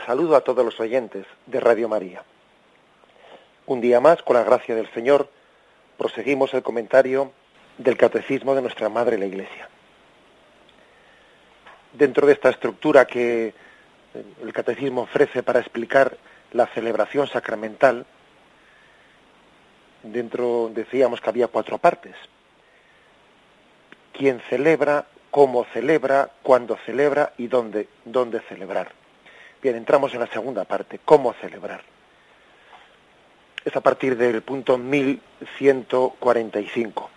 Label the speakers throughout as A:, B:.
A: Saludo a todos los oyentes de Radio María. Un día más, con la gracia del Señor, proseguimos el comentario del Catecismo de nuestra Madre la Iglesia. Dentro de esta estructura que el Catecismo ofrece para explicar la celebración sacramental, dentro decíamos que había cuatro partes. Quién celebra, cómo celebra, cuándo celebra y dónde, dónde celebrar. Bien, entramos en la segunda parte, cómo celebrar. Es a partir del punto 1145.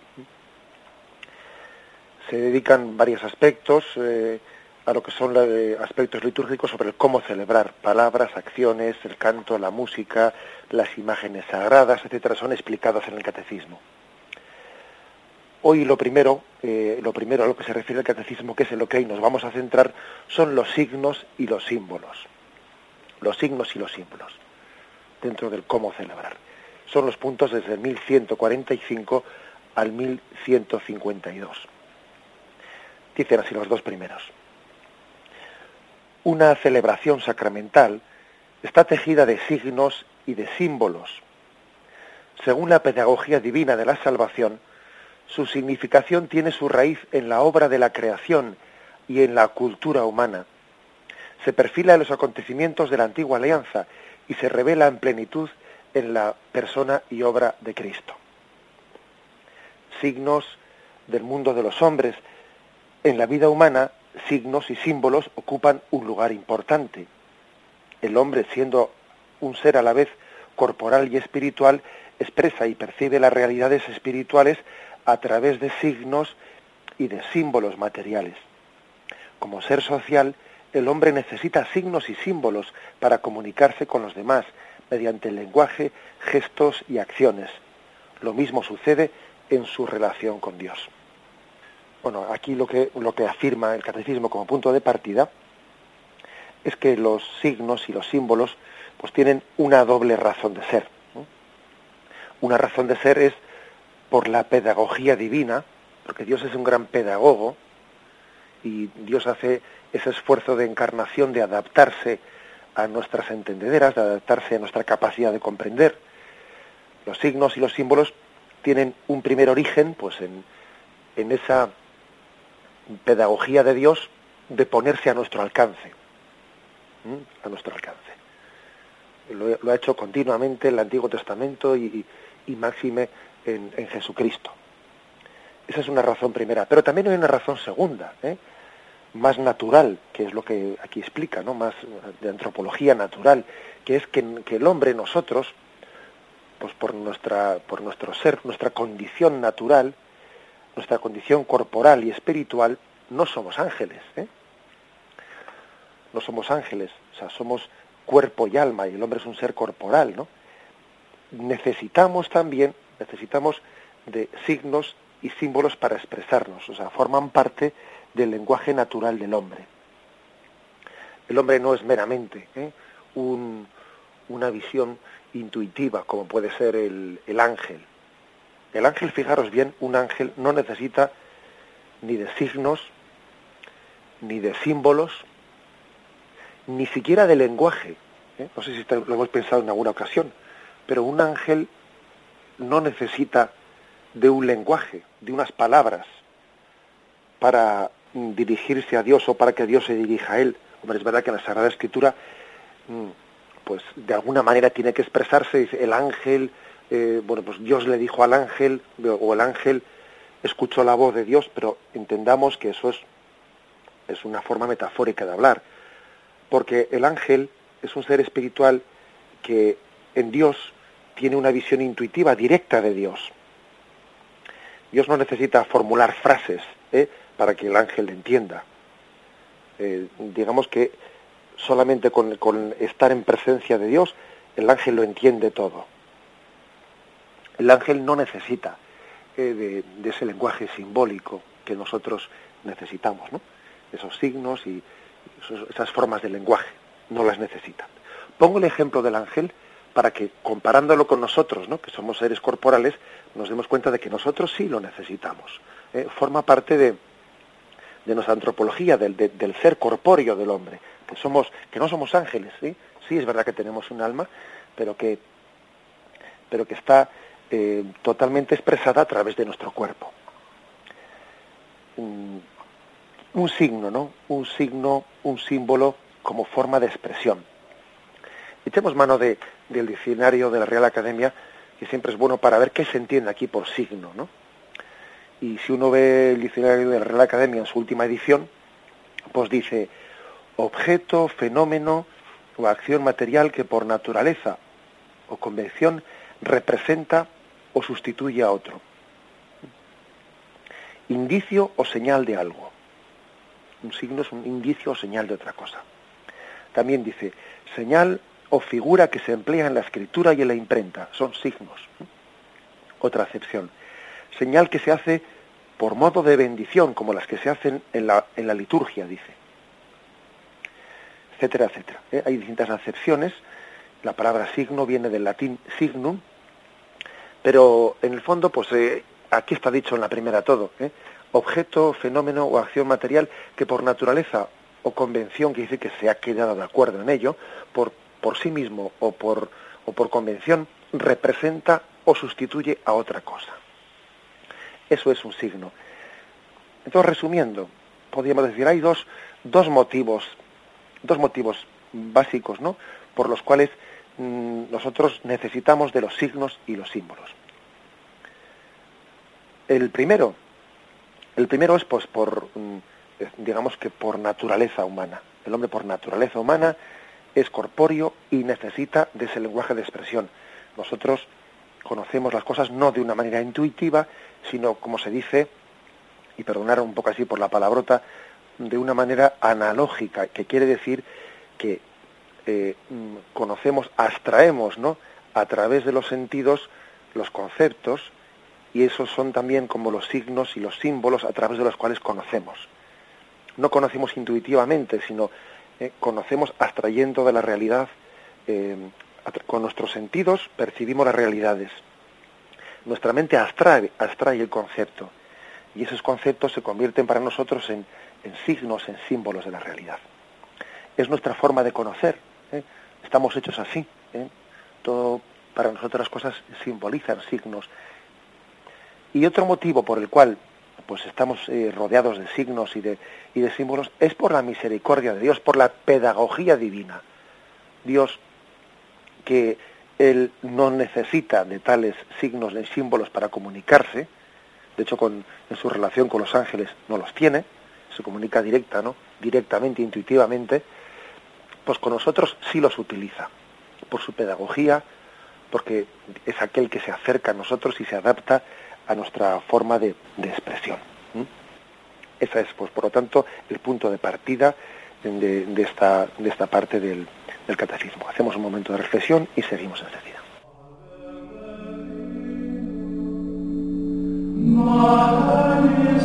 A: Se dedican varios aspectos eh, a lo que son los aspectos litúrgicos sobre el cómo celebrar. Palabras, acciones, el canto, la música, las imágenes sagradas, etcétera, son explicados en el catecismo. Hoy lo primero, eh, lo primero a lo que se refiere el catecismo, que es en lo que hoy nos vamos a centrar, son los signos y los símbolos los signos y los símbolos dentro del cómo celebrar. Son los puntos desde el 1145 al 1152. Dicen así los dos primeros. Una celebración sacramental está tejida de signos y de símbolos. Según la pedagogía divina de la salvación, su significación tiene su raíz en la obra de la creación y en la cultura humana se perfila en los acontecimientos de la antigua alianza y se revela en plenitud en la persona y obra de Cristo. Signos del mundo de los hombres. En la vida humana, signos y símbolos ocupan un lugar importante. El hombre, siendo un ser a la vez corporal y espiritual, expresa y percibe las realidades espirituales a través de signos y de símbolos materiales. Como ser social, el hombre necesita signos y símbolos para comunicarse con los demás mediante el lenguaje, gestos y acciones. Lo mismo sucede en su relación con Dios. Bueno, aquí lo que, lo que afirma el catecismo como punto de partida es que los signos y los símbolos pues tienen una doble razón de ser. Una razón de ser es por la pedagogía divina, porque Dios es un gran pedagogo y Dios hace ese esfuerzo de encarnación, de adaptarse a nuestras entendederas, de adaptarse a nuestra capacidad de comprender. Los signos y los símbolos tienen un primer origen, pues en, en esa pedagogía de Dios de ponerse a nuestro alcance, a nuestro alcance. Lo, ha hecho continuamente en el Antiguo Testamento y, y máxime en, en, Jesucristo. Esa es una razón primera, pero también hay una razón segunda. ¿eh? Más natural, que es lo que aquí explica, ¿no? más de antropología natural, que es que, el hombre, nosotros, pues por nuestra, por nuestro ser, nuestra condición natural, nuestra condición corporal y espiritual, no somos ángeles, ¿eh? no somos ángeles, o sea, somos cuerpo y alma, y el hombre es un ser corporal, ¿no? Necesitamos también, necesitamos de signos y símbolos para expresarnos, o sea, forman parte del lenguaje natural del hombre. El hombre no es meramente ¿eh? una visión intuitiva como puede ser el, el ángel. El ángel, fijaros bien, un ángel no necesita ni de signos, ni de símbolos, ni siquiera de lenguaje. ¿eh? No sé si lo hemos pensado en alguna ocasión, pero un ángel no necesita de un lenguaje, de unas palabras, para dirigirse a Dios o para que Dios se dirija a él. Hombre, es verdad que en la Sagrada Escritura, mm, pues de alguna manera tiene que expresarse, el ángel, eh, bueno, pues Dios le dijo al ángel, o el ángel escuchó la voz de Dios, pero entendamos que eso es, es una forma metafórica de hablar, porque el ángel es un ser espiritual que en Dios tiene una visión intuitiva directa de Dios. Dios no necesita formular frases ¿eh? Para que el ángel entienda. Eh, digamos que solamente con, estar en presencia de Dios, el ángel lo entiende todo. El ángel no necesita eh, de, ese lenguaje simbólico que nosotros necesitamos, ¿no? Esos signos y esas formas de lenguaje, no las necesita. Pongo el ejemplo del ángel para que comparándolo con nosotros, ¿no? que somos seres corporales, nos demos cuenta de que nosotros sí lo necesitamos. ¿eh? Forma parte de, nuestra antropología, del, ser corpóreo del hombre, que somos, que no somos ángeles, ¿sí? Sí es verdad que tenemos un alma, pero que, pero que está eh, totalmente expresada a través de nuestro cuerpo. Un, un signo, ¿no? Un signo, un símbolo como forma de expresión Echemos mano de, del diccionario de la Real Academia, que siempre es bueno para ver qué se entiende aquí por signo, ¿no? Y si uno ve el diccionario de la Real Academia en su última edición, pues dice objeto, fenómeno o acción material que por naturaleza o convención representa o sustituye a otro. Indicio o señal de algo. Un signo es un indicio o señal de otra cosa. También dice señal o figura que se emplea en la escritura y en la imprenta. Son signos. Otra acepción. Señal que se hace por modo de bendición, como las que se hacen en la, en la liturgia, dice. Etcétera, etcétera. ¿Eh? Hay distintas acepciones. La palabra signo viene del latín signum, pero en el fondo, pues eh, aquí está dicho en la primera todo. ¿eh? Objeto, fenómeno o acción material que por naturaleza o convención, que dice que se ha quedado de acuerdo en ello, por por sí mismo o por, o por convención representa o sustituye a otra cosa. Eso es un signo. Entonces, resumiendo, podríamos decir, hay dos, dos motivos, dos motivos básicos, ¿no? Por los cuales mm, nosotros necesitamos de los signos y los símbolos. El primero, el primero es pues por, mm, digamos que por naturaleza humana. El hombre por naturaleza humana es corpóreo y necesita de ese lenguaje de expresión. Nosotros conocemos las cosas no de una manera intuitiva, sino, como se dice, y perdonar un poco así por la palabrota, de una manera analógica, que quiere decir que eh, conocemos, abstraemos, ¿no? A través de los sentidos los conceptos y esos son también como los signos y los símbolos a través de los cuales conocemos. No conocemos intuitivamente, sino eh, conocemos abstrayendo de la realidad, eh, con nuestros sentidos percibimos las realidades. Nuestra mente abstrae, abstrae el concepto y esos conceptos se convierten para nosotros en, signos, en símbolos de la realidad. Es nuestra forma de conocer. ¿eh? Estamos hechos así. Todo para nosotros las cosas simbolizan signos. Y otro motivo por el cual pues estamos eh, rodeados de signos y de, y de símbolos, es por la misericordia de Dios, por la pedagogía divina. Dios, que Él no necesita de tales signos ni símbolos para comunicarse, de hecho con, en su relación con los ángeles no los tiene, se comunica directa, ¿no? directamente, intuitivamente, pues con nosotros sí los utiliza, por su pedagogía, porque es aquel que se acerca a nosotros y se adapta a nuestra forma de, expresión. Esa es, pues, por lo tanto, el punto de partida de, esta, de esta, parte del, del catecismo. Hacemos un momento de reflexión y seguimos enseguida. Mother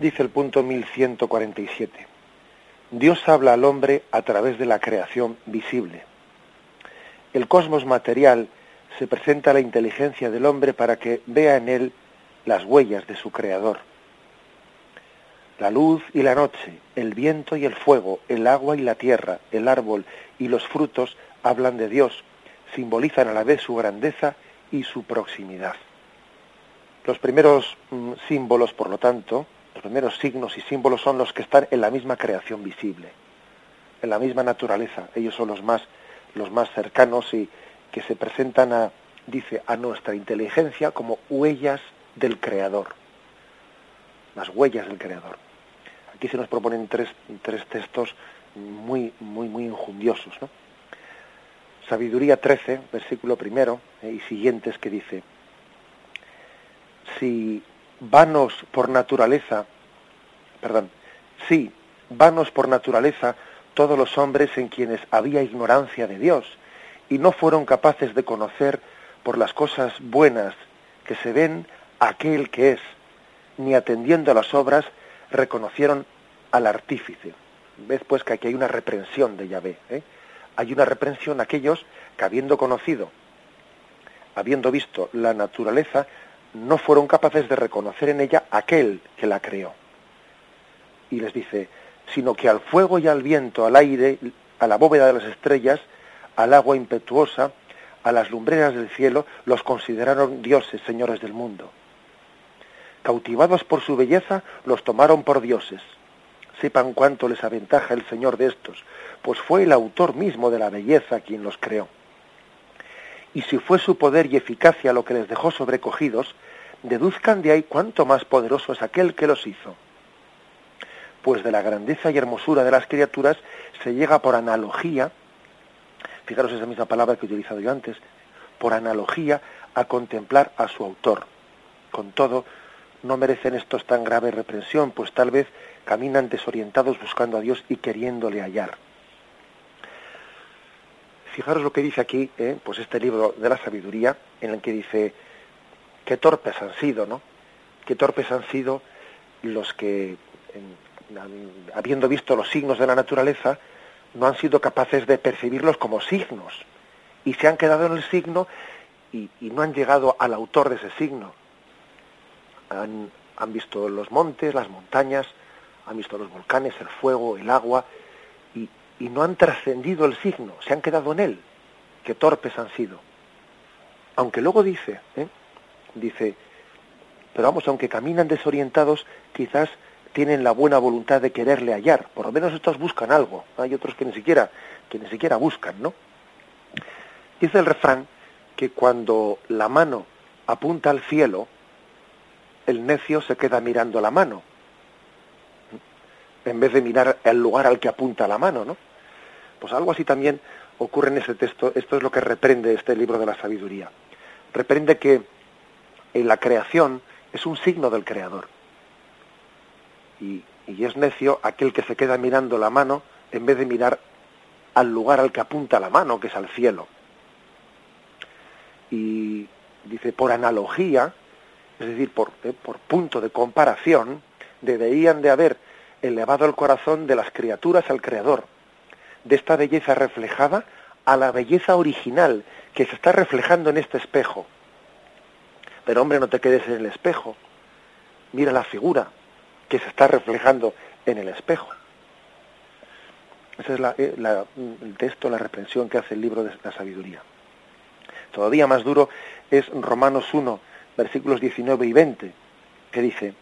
A: Dice el punto 1147. Dios habla al hombre a través de la creación visible. El cosmos material se presenta a la inteligencia del hombre para que vea en él las huellas de su creador. La luz y la noche, el viento y el fuego, el agua y la tierra, el árbol y los frutos hablan de Dios, simbolizan a la vez su grandeza y su proximidad. Los primeros mm, símbolos, por lo tanto, los primeros signos y símbolos son los que están en la misma creación visible, en la misma naturaleza. Ellos son los más, los más cercanos y que se presentan a, dice, a nuestra inteligencia como huellas del Creador. Las huellas del Creador. Aquí se nos proponen tres, tres textos muy, muy, muy injundiosos. Sabiduría 13, versículo primero eh, y siguientes que dice, si vanos por naturaleza, perdón, sí, vanos por naturaleza todos los hombres en quienes había ignorancia de Dios y no fueron capaces de conocer por las cosas buenas que se ven aquel que es, ni atendiendo a las obras reconocieron al artífice. Ves pues que aquí hay una reprensión de Yahvé. ¿eh? Hay una reprensión a aquellos que habiendo conocido, habiendo visto la naturaleza, no fueron capaces de reconocer en ella aquel que la creó. Y les dice, sino que al fuego y al viento, al aire, a la bóveda de las estrellas, al agua impetuosa, a las lumbreras del cielo, los consideraron dioses, señores del mundo. Cautivados por su belleza, los tomaron por dioses. Sepan cuánto les aventaja el Señor de estos, pues fue el autor mismo de la belleza quien los creó y si fue su poder y eficacia lo que les dejó sobrecogidos, deduzcan de ahí cuánto más poderoso es aquel que los hizo. Pues de la grandeza y hermosura de las criaturas se llega por analogía, fijaros esa misma palabra que he utilizado yo antes, por analogía a contemplar a su autor. Con todo, no merecen estos tan grave reprensión, pues tal vez caminan desorientados buscando a Dios y queriéndole hallar fijaros lo que dice aquí, ¿eh? pues este libro de la sabiduría, en el que dice, qué torpes han sido, ¿no? Qué torpes han sido los que, habiendo visto los signos de la naturaleza, no han sido capaces de percibirlos como signos. Y se han quedado en el signo y, no han llegado al autor de ese signo. Han, han visto los montes, las montañas, han visto los volcanes, el fuego, el agua, y no han trascendido el signo, se han quedado en él. Qué torpes han sido. Aunque luego dice, ¿eh? dice, pero vamos, aunque caminan desorientados, quizás tienen la buena voluntad de quererle hallar. Por lo menos estos buscan algo. Hay otros que ni siquiera, que ni siquiera buscan, ¿no? Dice el refrán que cuando la mano apunta al cielo, el necio se queda mirando la mano, en vez de mirar el lugar al que apunta la mano, ¿no? Pues algo así también ocurre en ese texto. Esto es lo que reprende este libro de la sabiduría. Reprende que en la creación es un signo del creador. Y, es necio aquel que se queda mirando la mano en vez de mirar al lugar al que apunta la mano, que es al cielo. Y dice, por analogía, es decir, por, eh, por punto de comparación, deberían de haber elevado el corazón de las criaturas al Creador de esta belleza reflejada a la belleza original que se está reflejando en este espejo. Pero hombre, no te quedes en el espejo. Mira la figura que se está reflejando en el espejo. Ese es eh, el texto, la reprensión que hace el libro de la sabiduría. Todavía más duro es Romanos 1, versículos 19 y 20, que dice,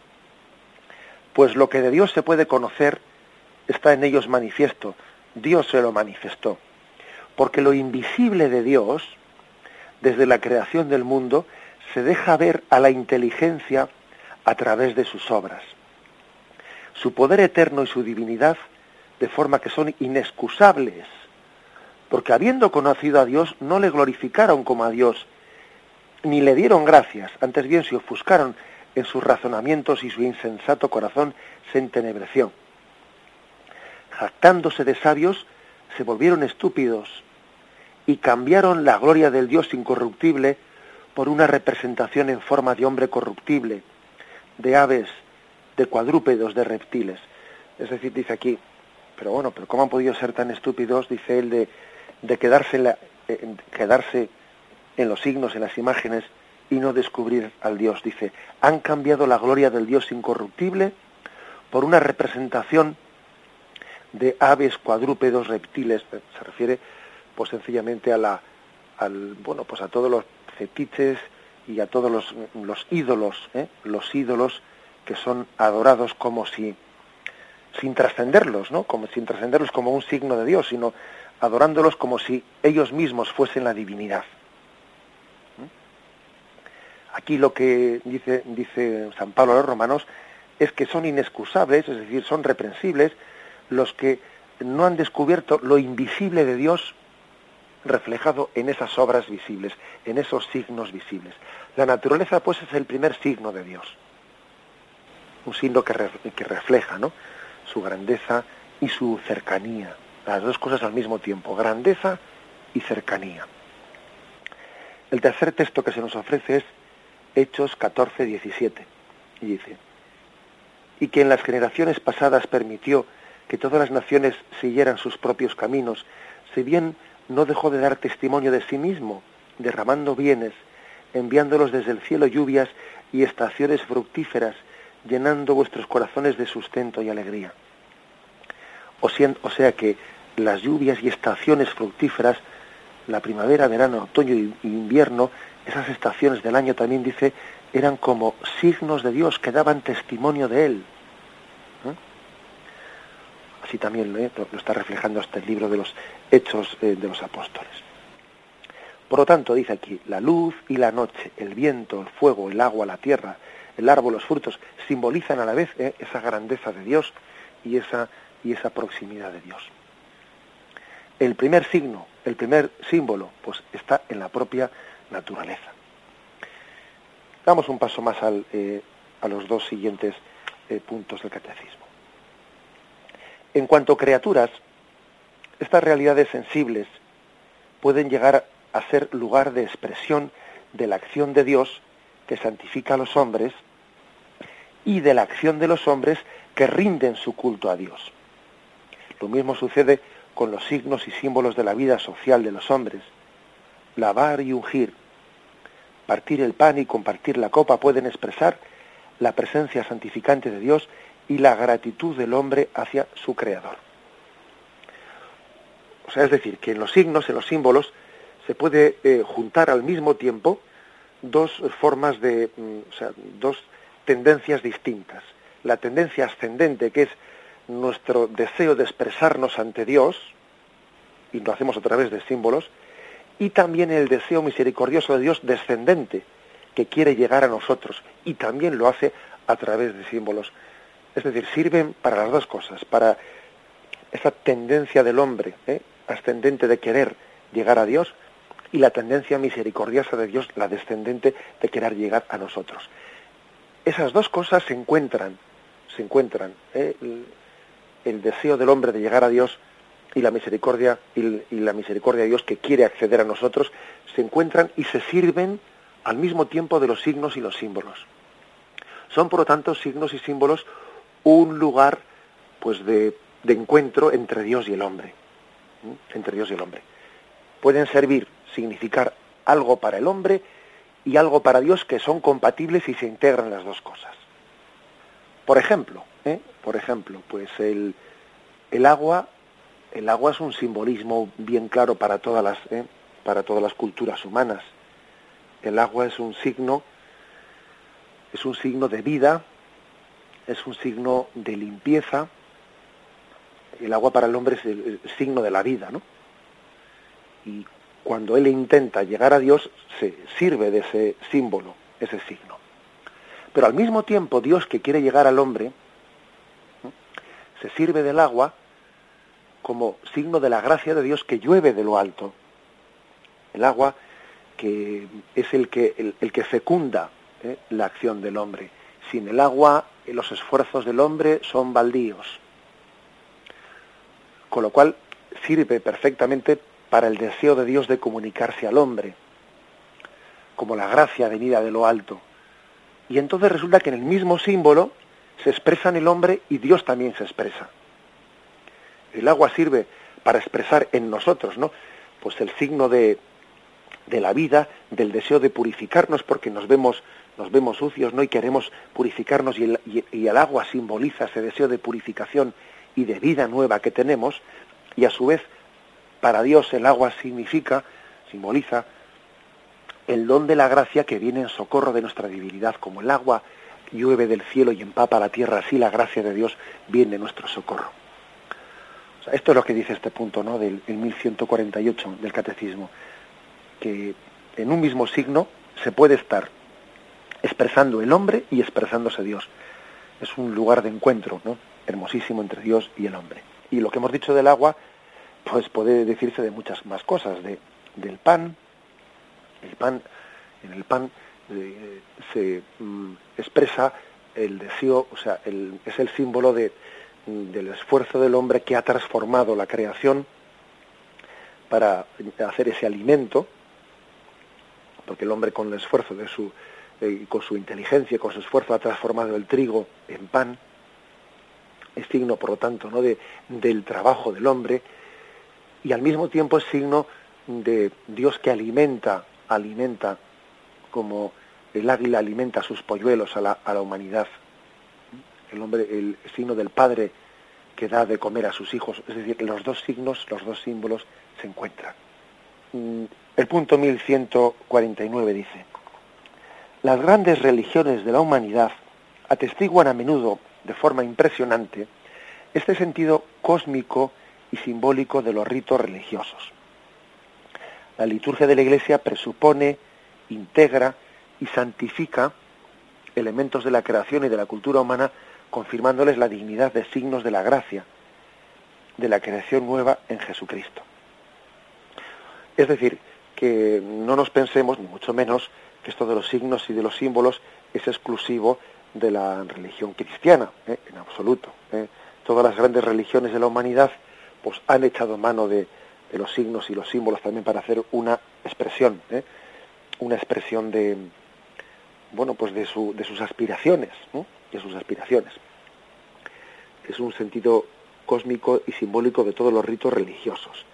A: pues lo que de Dios se puede conocer está en ellos manifiesto, Dios se lo manifestó. Porque lo invisible de Dios, desde la creación del mundo, se deja ver a la inteligencia a través de sus obras. Su poder eterno y su divinidad, de forma que son inexcusables, porque habiendo conocido a Dios, no le glorificaron como a Dios, ni le dieron gracias, antes bien se ofuscaron en sus razonamientos y su insensato corazón se entenebreció jactándose de sabios, se volvieron estúpidos y cambiaron la gloria del Dios incorruptible por una representación en forma de hombre corruptible, de aves, de cuadrúpedos, de reptiles. Es decir, dice aquí, pero bueno, pero ¿cómo han podido ser tan estúpidos, dice él, de, de quedarse, en la, quedarse en los signos, en las imágenes, y no descubrir al Dios? Dice, han cambiado la gloria del Dios incorruptible por una representación de aves, cuadrúpedos, reptiles. Se refiere, pues sencillamente a la, al, bueno, pues a todos los fetiches y a todos los, los ídolos, ¿eh? los ídolos que son adorados como si sin trascenderlos, ¿no? Como sin trascenderlos como un signo de Dios, sino adorándolos como si ellos mismos fuesen la divinidad. Aquí lo que dice, dice San Pablo a los romanos es que son inexcusables, es decir, son reprensibles los que no han descubierto lo invisible de Dios reflejado en esas obras visibles, en esos signos visibles. La naturaleza, pues, es el primer signo de Dios. Un signo que, que refleja ¿no? su grandeza y su cercanía. Las dos cosas al mismo tiempo, grandeza y cercanía. El tercer texto que se nos ofrece es Hechos 14, 17. Y dice, y que en las generaciones pasadas permitió que todas las naciones siguieran sus propios caminos, si bien no dejó de dar testimonio de sí mismo, derramando bienes, enviándolos desde el cielo lluvias y estaciones fructíferas, llenando vuestros corazones de sustento y alegría. O, sea que las lluvias y estaciones fructíferas, la primavera, verano, otoño y invierno, esas estaciones del año también dice, eran como signos de Dios que daban testimonio de Él. Así también lo está reflejando este libro de los Hechos eh, de los Apóstoles. Por lo tanto, dice aquí, la luz y la noche, el viento, el fuego, el agua, la tierra, el árbol, los frutos, simbolizan a la vez eh, esa grandeza de Dios y esa, y esa proximidad de Dios. El primer signo, el primer símbolo, pues está en la propia naturaleza. Damos un paso más al, eh, a los dos siguientes puntos del catecismo. En cuanto a criaturas, estas realidades sensibles pueden llegar a ser lugar de expresión de la acción de Dios que santifica a los hombres y de la acción de los hombres que rinden su culto a Dios. Lo mismo sucede con los signos y símbolos de la vida social de los hombres. Lavar y ungir, partir el pan y compartir la copa pueden expresar la presencia santificante de Dios y la gratitud del hombre hacia su creador. O sea, es decir, que en los signos, en los símbolos, se puede eh, juntar al mismo tiempo dos formas de, mm, o sea, dos tendencias distintas. La tendencia ascendente, que es nuestro deseo de expresarnos ante Dios, y lo hacemos a través de símbolos, y también el deseo misericordioso de Dios descendente, que quiere llegar a nosotros, y también lo hace a través de símbolos. Es decir, sirven para las dos cosas, para esa tendencia del hombre ¿eh? ascendente de querer llegar a Dios y la tendencia misericordiosa de Dios, la descendente de querer llegar a nosotros. Esas dos cosas se encuentran, se encuentran, ¿eh? el, deseo del hombre de llegar a Dios y la misericordia y, la misericordia de Dios que quiere acceder a nosotros se encuentran y se sirven al mismo tiempo de los signos y los símbolos. Son por lo tanto signos y símbolos un lugar pues de, encuentro entre Dios y el hombre. Entre Dios y el hombre. Pueden servir, significar algo para el hombre y algo para Dios que son compatibles y se integran las dos cosas. Por ejemplo, ¿eh? por ejemplo, pues el, el agua, el agua es un simbolismo bien claro para todas las, ¿eh? para todas las culturas humanas. El agua es un signo, es un signo de vida, es un signo de limpieza. El agua para el hombre es el, signo de la vida, ¿no? Y cuando él intenta llegar a Dios, se sirve de ese símbolo, ese signo. Pero al mismo tiempo, Dios que quiere llegar al hombre, se sirve del agua como signo de la gracia de Dios que llueve de lo alto. El agua que es el que, el, que fecunda ¿eh? la acción del hombre. Sin el agua los esfuerzos del hombre son baldíos. Con lo cual sirve perfectamente para el deseo de Dios de comunicarse al hombre, como la gracia venida de lo alto. Y entonces resulta que en el mismo símbolo se expresa en el hombre y Dios también se expresa. El agua sirve para expresar en nosotros, ¿no? Pues el signo de, de la vida, del deseo de purificarnos porque nos vemos, nos vemos sucios, ¿no? Y queremos purificarnos y el, y el agua simboliza ese deseo de purificación y de vida nueva que tenemos y a su vez para Dios el agua significa, simboliza el don de la gracia que viene en socorro de nuestra debilidad, como el agua llueve del cielo y empapa la tierra, así la gracia de Dios viene en nuestro socorro. esto es lo que dice este punto ¿no? del, 1148 del Catecismo, que en un mismo signo se puede estar expresando el hombre y expresándose Dios. Es un lugar de encuentro ¿no? hermosísimo entre Dios y el hombre. Y lo que hemos dicho del agua, pues puede decirse de muchas más cosas, de, del pan, el pan, en el pan eh, se mm, expresa el deseo, o sea, es el símbolo de, del esfuerzo del hombre que ha transformado la creación para hacer ese alimento, porque el hombre con el esfuerzo de su, eh, con su inteligencia, con su esfuerzo ha transformado el trigo en pan, es signo, por lo tanto, ¿no? de, del trabajo del hombre, y al mismo tiempo es signo de Dios que alimenta alimenta como el águila alimenta sus polluelos a la, a la humanidad. El hombre, el signo del Padre que da de comer a sus hijos, es decir, los dos signos, los dos símbolos se encuentran. Mm, el punto 1149 dice, las grandes religiones de la humanidad atestiguan a menudo, de forma impresionante, este sentido cósmico y simbólico de los ritos religiosos. La liturgia de la Iglesia presupone, integra y santifica elementos de la creación y de la cultura humana, confirmándoles la dignidad de signos de la gracia, de la creación nueva en Jesucristo. Es decir, que no nos pensemos, ni mucho menos, que esto de los signos y de los símbolos es exclusivo de la religión cristiana, ¿eh? en absoluto. ¿eh? Todas las grandes religiones de la humanidad pues han echado mano de, de los signos y los símbolos también para hacer una expresión, ¿eh? una expresión de, bueno, pues de, su, de sus aspiraciones, de sus aspiraciones. Es un sentido cósmico y simbólico de todos los ritos religiosos.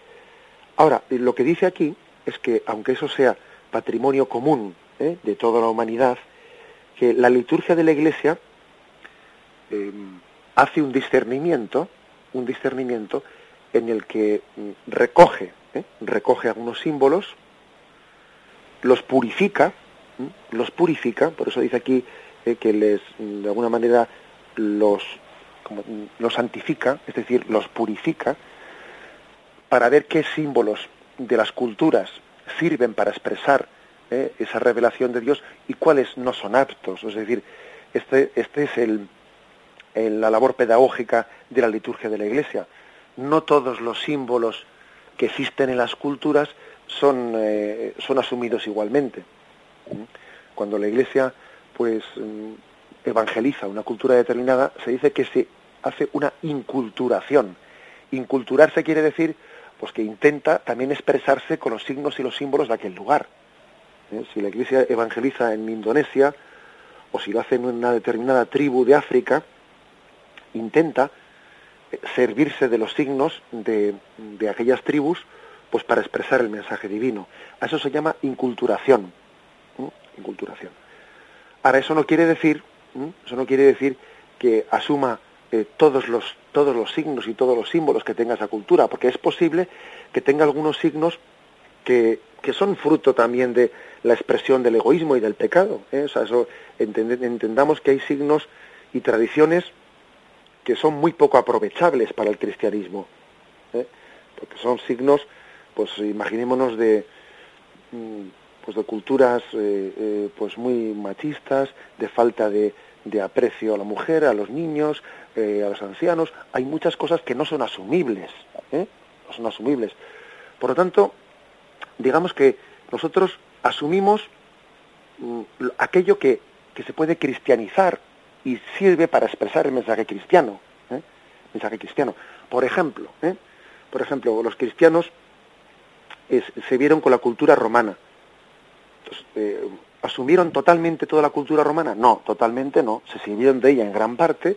A: Ahora, lo que dice aquí es que, aunque eso sea patrimonio común ¿eh? de toda la humanidad, que la liturgia de la Iglesia eh, hace un discernimiento, un discernimiento en el que mm, recoge, ¿eh? recoge algunos símbolos, los purifica, los purifica, por eso dice aquí eh, que les, de alguna manera, los, los santifica, es decir, los purifica, para ver qué símbolos de las culturas sirven para expresar ¿eh? esa revelación de Dios y cuáles no son aptos. Es decir, este, este es el, la labor pedagógica de la liturgia de la Iglesia no todos los símbolos que existen en las culturas son, eh, son asumidos igualmente. Cuando la Iglesia pues mm, evangeliza una cultura determinada, se dice que se hace una inculturación. Inculturarse quiere decir pues que intenta también expresarse con los signos y los símbolos de aquel lugar. ¿Eh? Si la Iglesia evangeliza en Indonesia o si lo hace en una determinada tribu de África, intenta servirse de los signos de, de aquellas tribus pues para expresar el mensaje divino. A eso se llama inculturación. Inculturación. Ahora, eso no quiere decir, eso no quiere decir que asuma eh, todos, los, todos los signos y todos los símbolos que tenga esa cultura, porque es posible que tenga algunos signos que, que son fruto también de la expresión del egoísmo y del pecado. ¿eh? O sea, eso entendamos que hay signos y tradiciones que son muy poco aprovechables para el cristianismo, ¿eh? porque son signos, pues imaginémonos de, mm, pues de culturas eh, eh, pues muy machistas, de falta de, de, aprecio a la mujer, a los niños, a los ancianos. Hay muchas cosas que no son asumibles, no son asumibles. Por lo tanto, digamos que nosotros asumimos mm, aquello que, que se puede cristianizar y sirve para expresar el mensaje cristiano. ¿eh? Mensaje cristiano. Por ejemplo, ¿eh? por ejemplo, los cristianos se vieron con la cultura romana. Entonces, eh, ¿Asumieron totalmente toda la cultura romana? No, totalmente no. Se sirvieron de ella en gran parte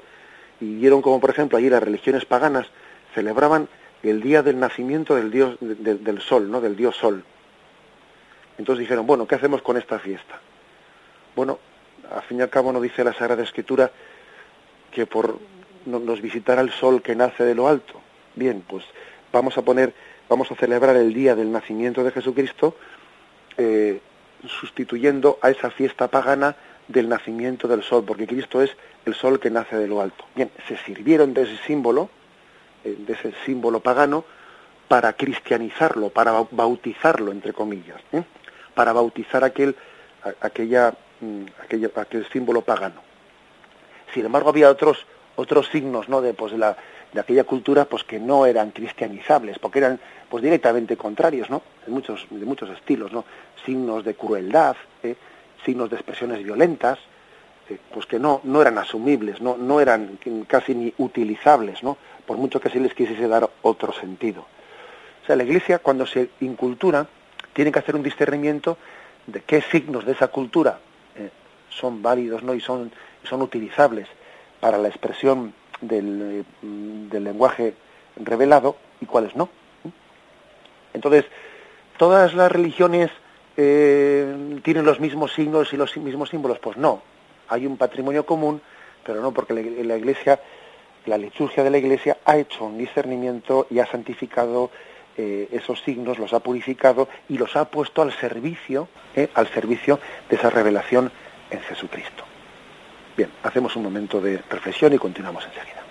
A: y vieron como, por ejemplo, allí las religiones paganas celebraban el día del nacimiento del dios del sol, ¿no? Del dios sol. Entonces dijeron, bueno, ¿qué hacemos con esta fiesta? Bueno, al fin y al cabo no dice la Sagrada Escritura que por nos visitará el sol que nace de lo alto. Bien, pues vamos a poner, vamos a celebrar el día del nacimiento de Jesucristo, eh, sustituyendo a esa fiesta pagana del nacimiento del sol, porque Cristo es el sol que nace de lo alto. Bien, se sirvieron de ese símbolo, de ese símbolo pagano, para cristianizarlo, para bautizarlo, entre comillas, ¿eh? para bautizar aquel, aquella, mm, aquella, aquel símbolo pagano. Sin embargo, había otros, otros signos ¿no? de, pues, la, de aquella cultura pues, que no eran cristianizables, porque eran pues, directamente contrarios, ¿no? de, muchos, de muchos estilos, ¿no? signos de crueldad, ¿eh? signos de expresiones violentas, eh, pues que no, no eran asumibles, no, no eran casi ni utilizables, ¿no? Por mucho que se les quisiese dar otro sentido. O sea, la Iglesia cuando se incultura tiene que hacer un discernimiento de qué signos de esa cultura eh, son válidos ¿no? y son, son utilizables para la expresión del, del lenguaje revelado y cuáles no. Entonces, todas las religiones eh, tienen los mismos signos y los mismos símbolos. Pues no, hay un patrimonio común, pero no porque la, Iglesia, la liturgia de la Iglesia ha hecho un discernimiento y ha santificado eh, esos signos, los ha purificado y los ha puesto al servicio, eh, al servicio de esa revelación en Jesucristo. Bien, hacemos un momento de reflexión y continuamos enseguida.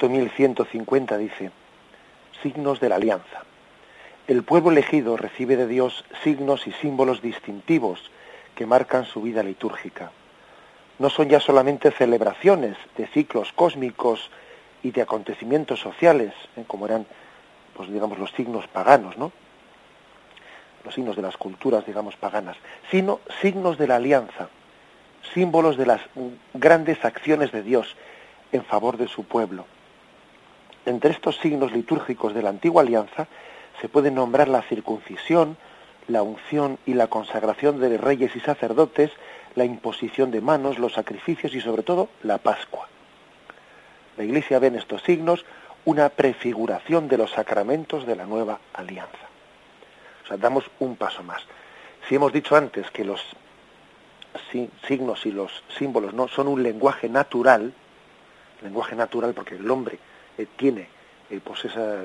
A: Punto 1150 dice, signos de la alianza. El pueblo elegido recibe de Dios signos y símbolos distintivos que marcan su vida litúrgica. No son ya solamente celebraciones de ciclos cósmicos y de acontecimientos sociales, ¿eh? como eran, pues digamos, los signos paganos, ¿no? Los signos de las culturas, digamos, paganas, sino signos de la alianza, símbolos de las grandes acciones de Dios en favor de su pueblo. Entre estos signos litúrgicos de la antigua alianza se puede nombrar la circuncisión, la unción y la consagración de reyes y sacerdotes, la imposición de manos, los sacrificios y sobre todo la Pascua. La Iglesia ve en estos signos una prefiguración de los sacramentos de la nueva alianza. O sea, damos un paso más. Si hemos dicho antes que los signos y los símbolos no son un lenguaje natural, lenguaje natural porque el hombre eh, tiene eh, pues esa,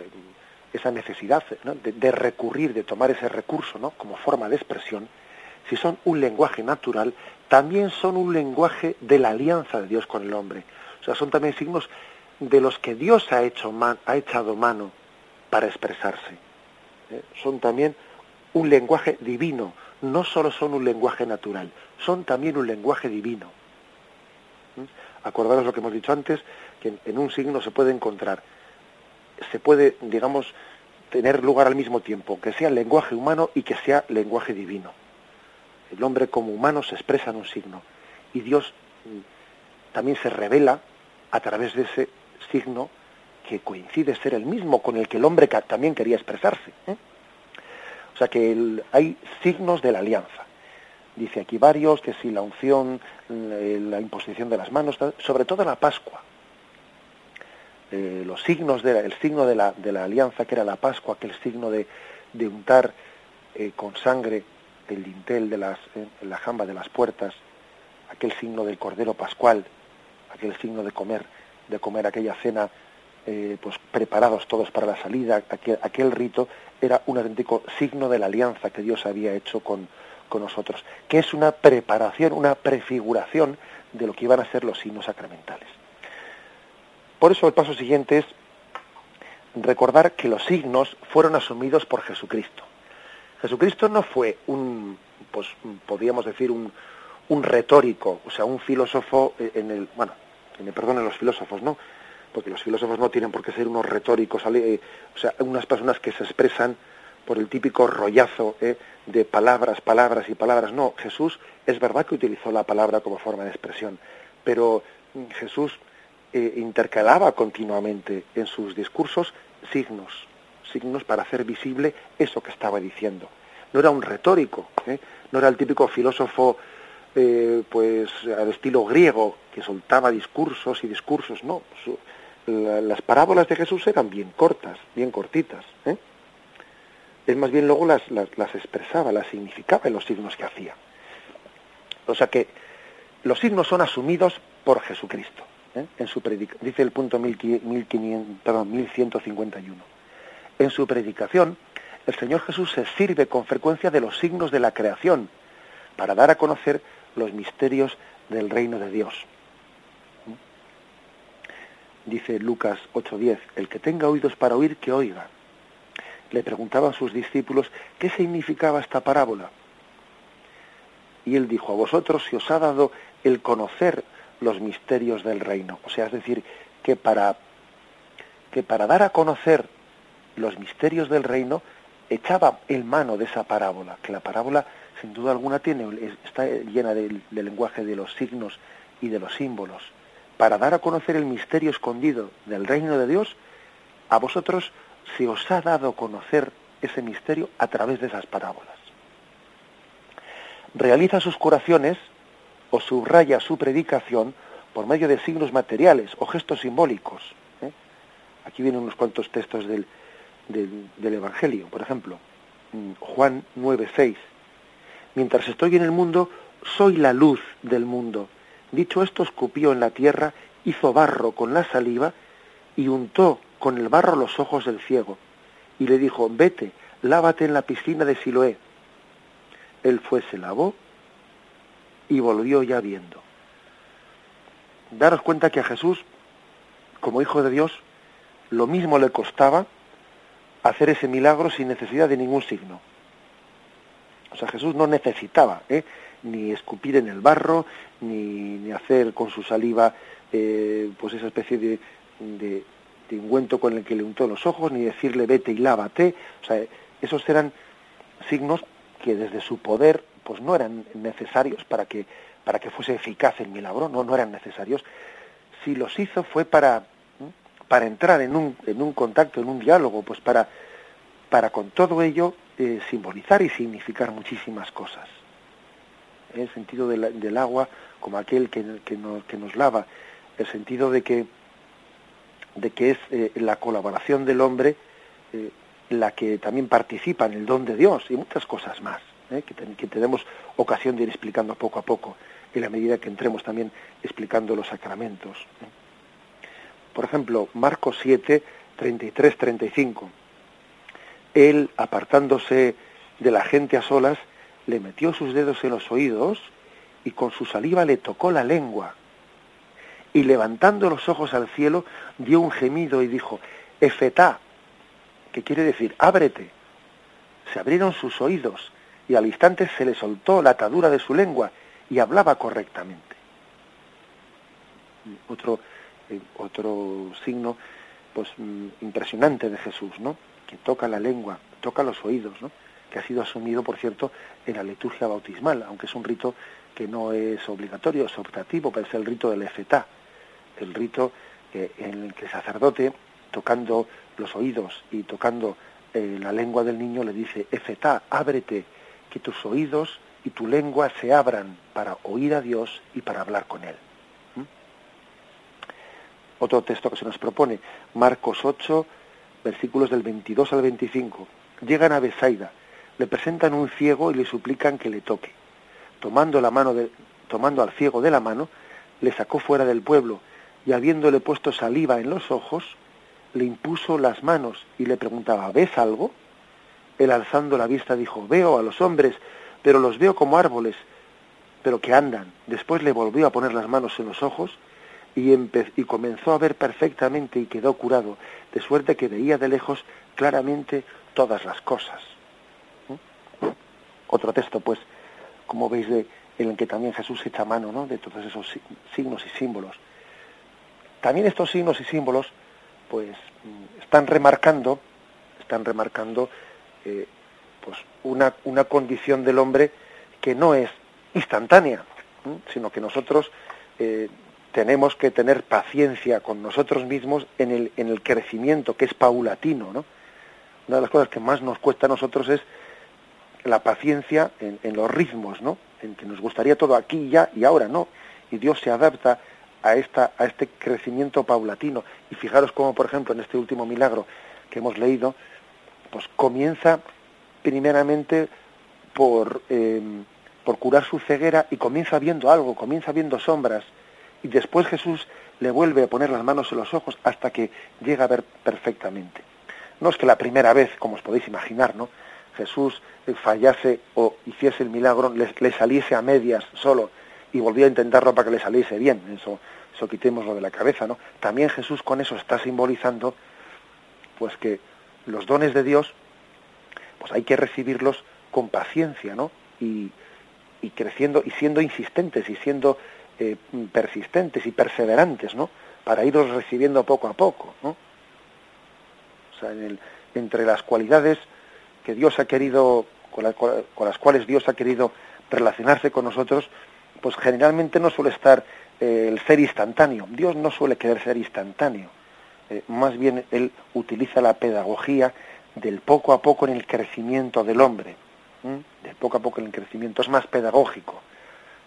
A: esa necesidad de, recurrir, de tomar ese recurso ¿no? como forma de expresión, si son un lenguaje natural, también son un lenguaje de la alianza de Dios con el hombre. O sea, son también signos de los que Dios ha, hecho ha echado mano para expresarse. ¿eh? Son también un lenguaje divino, no solo son un lenguaje natural, son también un lenguaje divino. Acordaros lo que hemos dicho antes, en, un signo se puede encontrar, se puede, digamos, tener lugar al mismo tiempo, que sea lenguaje humano y que sea lenguaje divino. El hombre como humano se expresa en un signo y Dios mm, también se revela a través de ese signo que coincide ser el mismo con el que el hombre también quería expresarse. ¿eh? O sea que hay signos de la alianza. Dice aquí varios, que si la unción, eh, la imposición de las manos, sobre todo la Pascua. Eh, los signos de el signo de la, de la, alianza, que era la Pascua, aquel signo de, de untar con sangre el dintel de las, la jamba de las puertas, aquel signo del Cordero Pascual, aquel signo de comer, de comer aquella cena eh, pues preparados todos para la salida, aquel, rito era un auténtico signo de la alianza que Dios había hecho con, con nosotros, que es una preparación, una prefiguración de lo que iban a ser los signos sacramentales. Por eso el paso siguiente es recordar que los signos fueron asumidos por Jesucristo. Jesucristo no fue un, pues podríamos decir, un, un retórico, o sea, un filósofo en el, bueno, que me perdonen los filósofos, ¿no? porque los filósofos no tienen por qué ser unos retóricos, eh, o sea, unas personas que se expresan por el típico rollazo eh, de palabras, palabras y palabras. No, Jesús es verdad que utilizó la palabra como forma de expresión, pero Jesús eh, intercalaba continuamente en sus discursos signos, signos para hacer visible eso que estaba diciendo. No era un retórico, no era el típico filósofo pues al estilo griego que soltaba discursos y discursos, no, las parábolas de Jesús eran bien cortas, bien cortitas. ¿eh? Es más bien luego las, las, expresaba, las significaba en los signos que hacía. O sea que los signos son asumidos por Jesucristo. ¿Eh? En su dice el punto 1151. En su predicación, el Señor Jesús se sirve con frecuencia de los signos de la creación para dar a conocer los misterios del reino de Dios dice Lucas 8:10, el que tenga oídos para oír, que oiga. Le preguntaban sus discípulos qué significaba esta parábola. Y él dijo, a vosotros se os ha dado el conocer los misterios del reino. O sea, es decir, que para, que para dar a conocer los misterios del reino, echaba el mano de esa parábola, que la parábola sin duda alguna tiene, está llena del lenguaje de los signos y de los símbolos para dar a conocer el misterio escondido del reino de Dios, a vosotros se os ha dado conocer ese misterio a través de esas parábolas. Realiza sus curaciones o subraya su predicación por medio de signos materiales o gestos simbólicos. ¿eh? Aquí vienen unos cuantos textos del, del, del Evangelio, por ejemplo, mm, Juan 9:6. Mientras estoy en el mundo, soy la luz del mundo. Dicho esto, escupió en la tierra, hizo barro con la saliva y untó con el barro los ojos del ciego. Y le dijo, vete, lávate en la piscina de Siloé. Él fue, se lavó y volvió ya viendo. Daros cuenta que a Jesús, como Hijo de Dios, lo mismo le costaba hacer ese milagro sin necesidad de ningún signo. O sea, Jesús no necesitaba ¿eh? ni escupir en el barro, ni, ni hacer con su saliva eh, pues esa especie de, de, ungüento con el que le untó los ojos, ni decirle vete y lávate. O sea, esos eran signos que desde su poder pues no eran necesarios para que, para que fuese eficaz el milagro, no, no eran necesarios. Si los hizo fue para, para entrar en un, en un contacto, en un diálogo, pues para, para con todo ello eh, simbolizar y significar muchísimas cosas. El sentido del agua como aquel que, nos, lava, el sentido de que, de que es eh, la colaboración del hombre eh, la que también participa en el don de Dios y muchas cosas más, eh, que, tenemos ocasión de ir explicando poco a poco, en la medida que entremos también explicando los sacramentos. Por ejemplo, Marcos 7, 33, 35. Él, apartándose de la gente a solas, le metió sus dedos en los oídos y con su saliva le tocó la lengua. Y levantando los ojos al cielo, dio un gemido y dijo, Efetá, que quiere decir, ábrete. Se abrieron sus oídos y al instante se le soltó la atadura de su lengua y hablaba correctamente. Otro, eh, otro signo pues mm, impresionante de Jesús, ¿no? Que toca la lengua, toca los oídos, ¿no? que ha sido asumido, por cierto, en la liturgia bautismal, aunque es un rito que no es obligatorio, es optativo, pero es el rito del efetá, el rito en el que el sacerdote tocando los oídos y tocando eh, la lengua del niño, le dice, Efetá, ábrete, que tus oídos y tu lengua se abran para oír a Dios y para hablar con Él. ¿Mm? Otro texto que se nos propone, Marcos 8, versículos del 22 al 25. Llegan a Besaida, le presentan un ciego y le suplican que le toque. Tomando, la mano de, tomando al ciego de la mano, le sacó fuera del pueblo y habiéndole puesto saliva en los ojos, le impuso las manos y le preguntaba, ¿ves algo? Él alzando la vista dijo, veo a los hombres, pero los veo como árboles, pero que andan. Después le volvió a poner las manos en los ojos y, y comenzó a ver perfectamente y quedó curado, de suerte que veía de lejos claramente todas las cosas. ¿Mm? Otro texto, pues, como veis, de, en el que también Jesús echa mano ¿no? de todos esos signos y símbolos. También estos signos y símbolos pues mm, están remarcando, están remarcando eh, pues una, una, condición del hombre que no es instantánea, sino que nosotros eh, tenemos que tener paciencia con nosotros mismos en el, en el crecimiento que es paulatino, ¿no? Una de las cosas que más nos cuesta a nosotros es la paciencia en, en los ritmos, ¿no? En que nos gustaría todo aquí, ya y ahora, ¿no? Y Dios se adapta a, esta, a este crecimiento paulatino. Y fijaros cómo, por ejemplo, en este último milagro que hemos leído, pues comienza primeramente por, em, por curar su ceguera y comienza viendo algo, comienza viendo sombras. Y después Jesús le vuelve a poner las manos en los ojos hasta que llega a ver perfectamente. No es que la primera vez, como os podéis imaginar, ¿no? Jesús fallase o hiciese el milagro, le, saliese a medias solo y volvía a intentarlo para que le saliese bien. Eso eso quitémoslo de la cabeza, ¿no? También Jesús con eso está simbolizando, pues que los dones de Dios, pues hay que recibirlos con paciencia, ¿no? Y, creciendo y siendo insistentes y siendo eh, persistentes y perseverantes, ¿no? Para irlos recibiendo poco a poco, ¿no? O sea, en el, entre las cualidades que Dios ha querido, con, con las cuales Dios ha querido relacionarse con nosotros, pues generalmente no suele estar eh, el ser instantáneo. Dios no suele querer ser instantáneo. Eh, más bien Él utiliza la pedagogía del poco a poco en el crecimiento del hombre. Del poco a poco en el crecimiento. Es más pedagógico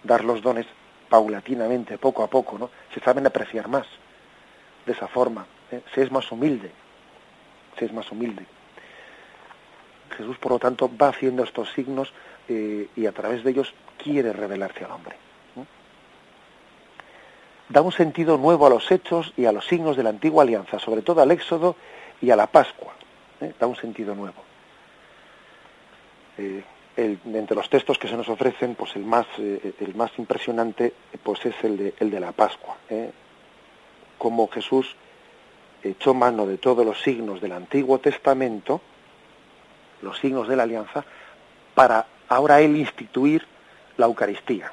A: dar los dones paulatinamente, poco a poco, ¿no? Se saben apreciar más de esa forma. ¿eh? Se es más humilde. Se es más humilde. Jesús, por lo tanto, va haciendo estos signos y a través de ellos quiere revelarse al hombre da un sentido nuevo a los hechos y a los signos de la antigua alianza, sobre todo al Éxodo y a la Pascua. ¿eh? Da un sentido nuevo. Eh, entre los textos que se nos ofrecen, pues el más, eh, el más impresionante pues es el de, el de la Pascua. Como Jesús echó mano de todos los signos del Antiguo Testamento, los signos de la alianza, para ahora él instituir la Eucaristía.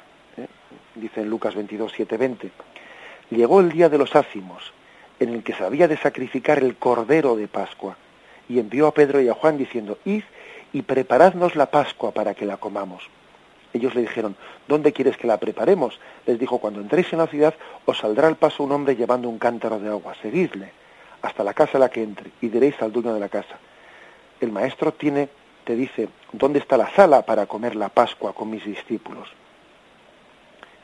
A: Dice en Lucas 22, 7, 20 llegó el día de los ácimos, en el que se había de sacrificar el cordero de Pascua, y envió a Pedro y a Juan diciendo, id y preparadnos la Pascua para que la comamos. Ellos le dijeron, ¿dónde quieres que la preparemos? Les dijo, cuando entréis en la ciudad, os saldrá al paso un hombre llevando un cántaro de agua, seguidle hasta la casa a la que entre, y diréis al dueño de la casa, el maestro tiene, te dice, ¿dónde está la sala para comer la Pascua con mis discípulos?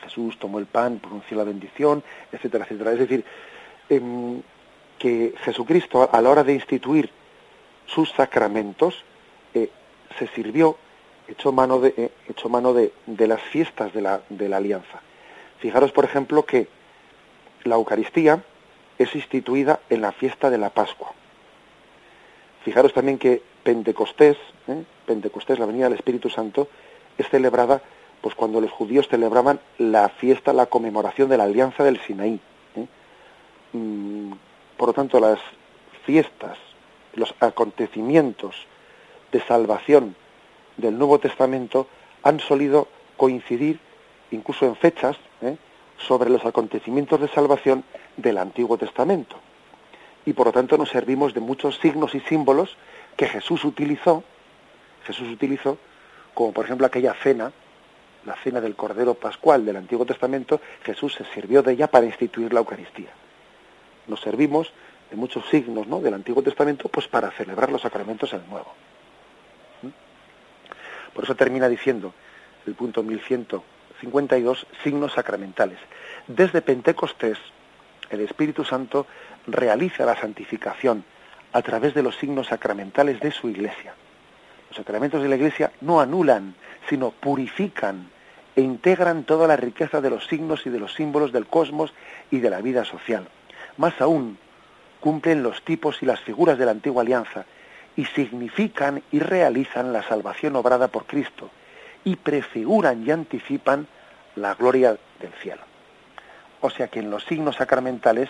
A: Jesús tomó el pan, pronunció la bendición, etcétera, etcétera. Es decir, em, que Jesucristo a la hora de instituir sus sacramentos eh, se sirvió, echó mano de, eh, echó mano de, las fiestas de la, de la alianza. Fijaros, por ejemplo, que la Eucaristía es instituida en la fiesta de la Pascua. Fijaros también que Pentecostés, ¿eh? Pentecostés, la venida del Espíritu Santo, es celebrada pues cuando los judíos celebraban la fiesta, la conmemoración de la alianza del Sinaí. ¿eh? Mm, por lo tanto, las fiestas, los acontecimientos de salvación del Nuevo Testamento han solido coincidir, incluso en fechas, ¿eh? sobre los acontecimientos de salvación del Antiguo Testamento. Y por lo tanto nos servimos de muchos signos y símbolos que Jesús utilizó, Jesús utilizó, como por ejemplo aquella cena la cena del Cordero Pascual del Antiguo Testamento, Jesús se sirvió de ella para instituir la Eucaristía. Nos servimos de muchos signos ¿no? del Antiguo Testamento, pues para celebrar los sacramentos en el Nuevo. ¿Mm? Por eso termina diciendo el punto 1152, signos sacramentales. Desde Pentecostés, el Espíritu Santo realiza la santificación a través de los signos sacramentales de su Iglesia. Los sacramentos de la Iglesia no anulan, sino purifican e integran toda la riqueza de los signos y de los símbolos del cosmos y de la vida social. Más aún, cumplen los tipos y las figuras de la antigua alianza y significan y realizan la salvación obrada por Cristo y prefiguran y anticipan la gloria del cielo. O sea que en los signos sacramentales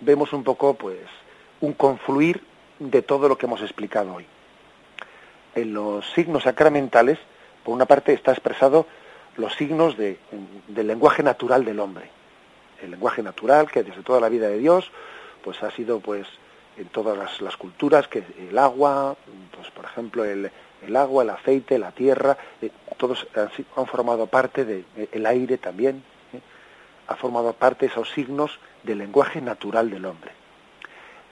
A: vemos un poco, pues, un confluir de todo lo que hemos explicado hoy. En los signos sacramentales, por una parte, está expresado los signos de, del lenguaje natural del hombre. El lenguaje natural que desde toda la vida de Dios, pues ha sido, pues, en todas las, culturas, que el agua, pues, por ejemplo, el, el agua, el aceite, la tierra, eh, todos han, formado parte del de, aire también, ¿eh? ha formado parte esos signos del lenguaje natural del hombre.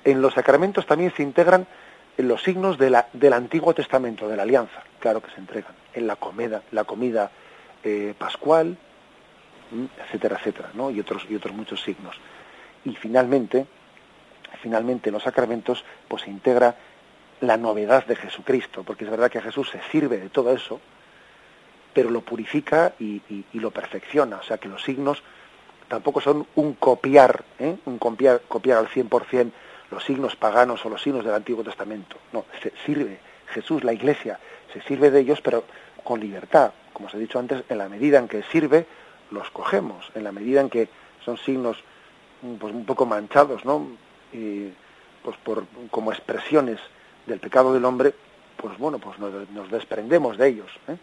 A: En los sacramentos también se integran los signos de la, del Antiguo Testamento, de la Alianza, claro que se entregan, en la comida, la comida eh, pascual, etcétera, etcétera, ¿no? y otros y otros muchos signos. Y finalmente, finalmente en los sacramentos, pues se integra la novedad de Jesucristo, porque es verdad que Jesús se sirve de todo eso, pero lo purifica y, lo perfecciona, o sea que los signos tampoco son un copiar, ¿eh? un copiar, copiar al 100% los signos paganos o los signos del Antiguo Testamento, no, se sirve, Jesús, la Iglesia, se sirve de ellos, pero con libertad, como os he dicho antes, en la medida en que sirve, los cogemos, en la medida en que son signos pues, un poco manchados, ¿no? Y, pues por, como expresiones del pecado del hombre, pues bueno, pues nos, desprendemos de ellos. ¿eh?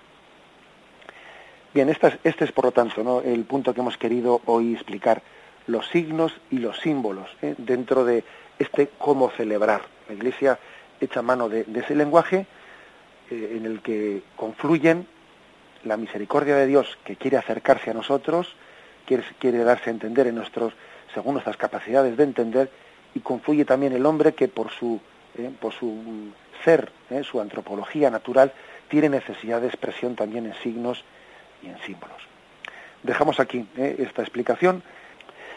A: Bien, este es, este es por lo tanto ¿no? el punto que hemos querido hoy explicar, los signos y los símbolos ¿eh? dentro de este cómo celebrar. La Iglesia echa mano de, ese lenguaje eh, en el que confluyen la misericordia de Dios que quiere acercarse a nosotros, quiere, quiere darse a entender en nuestros, según nuestras capacidades de entender, y confluye también el hombre que por su eh, por su ser, su antropología natural, tiene necesidad de expresión también en signos y en símbolos. Dejamos aquí esta explicación.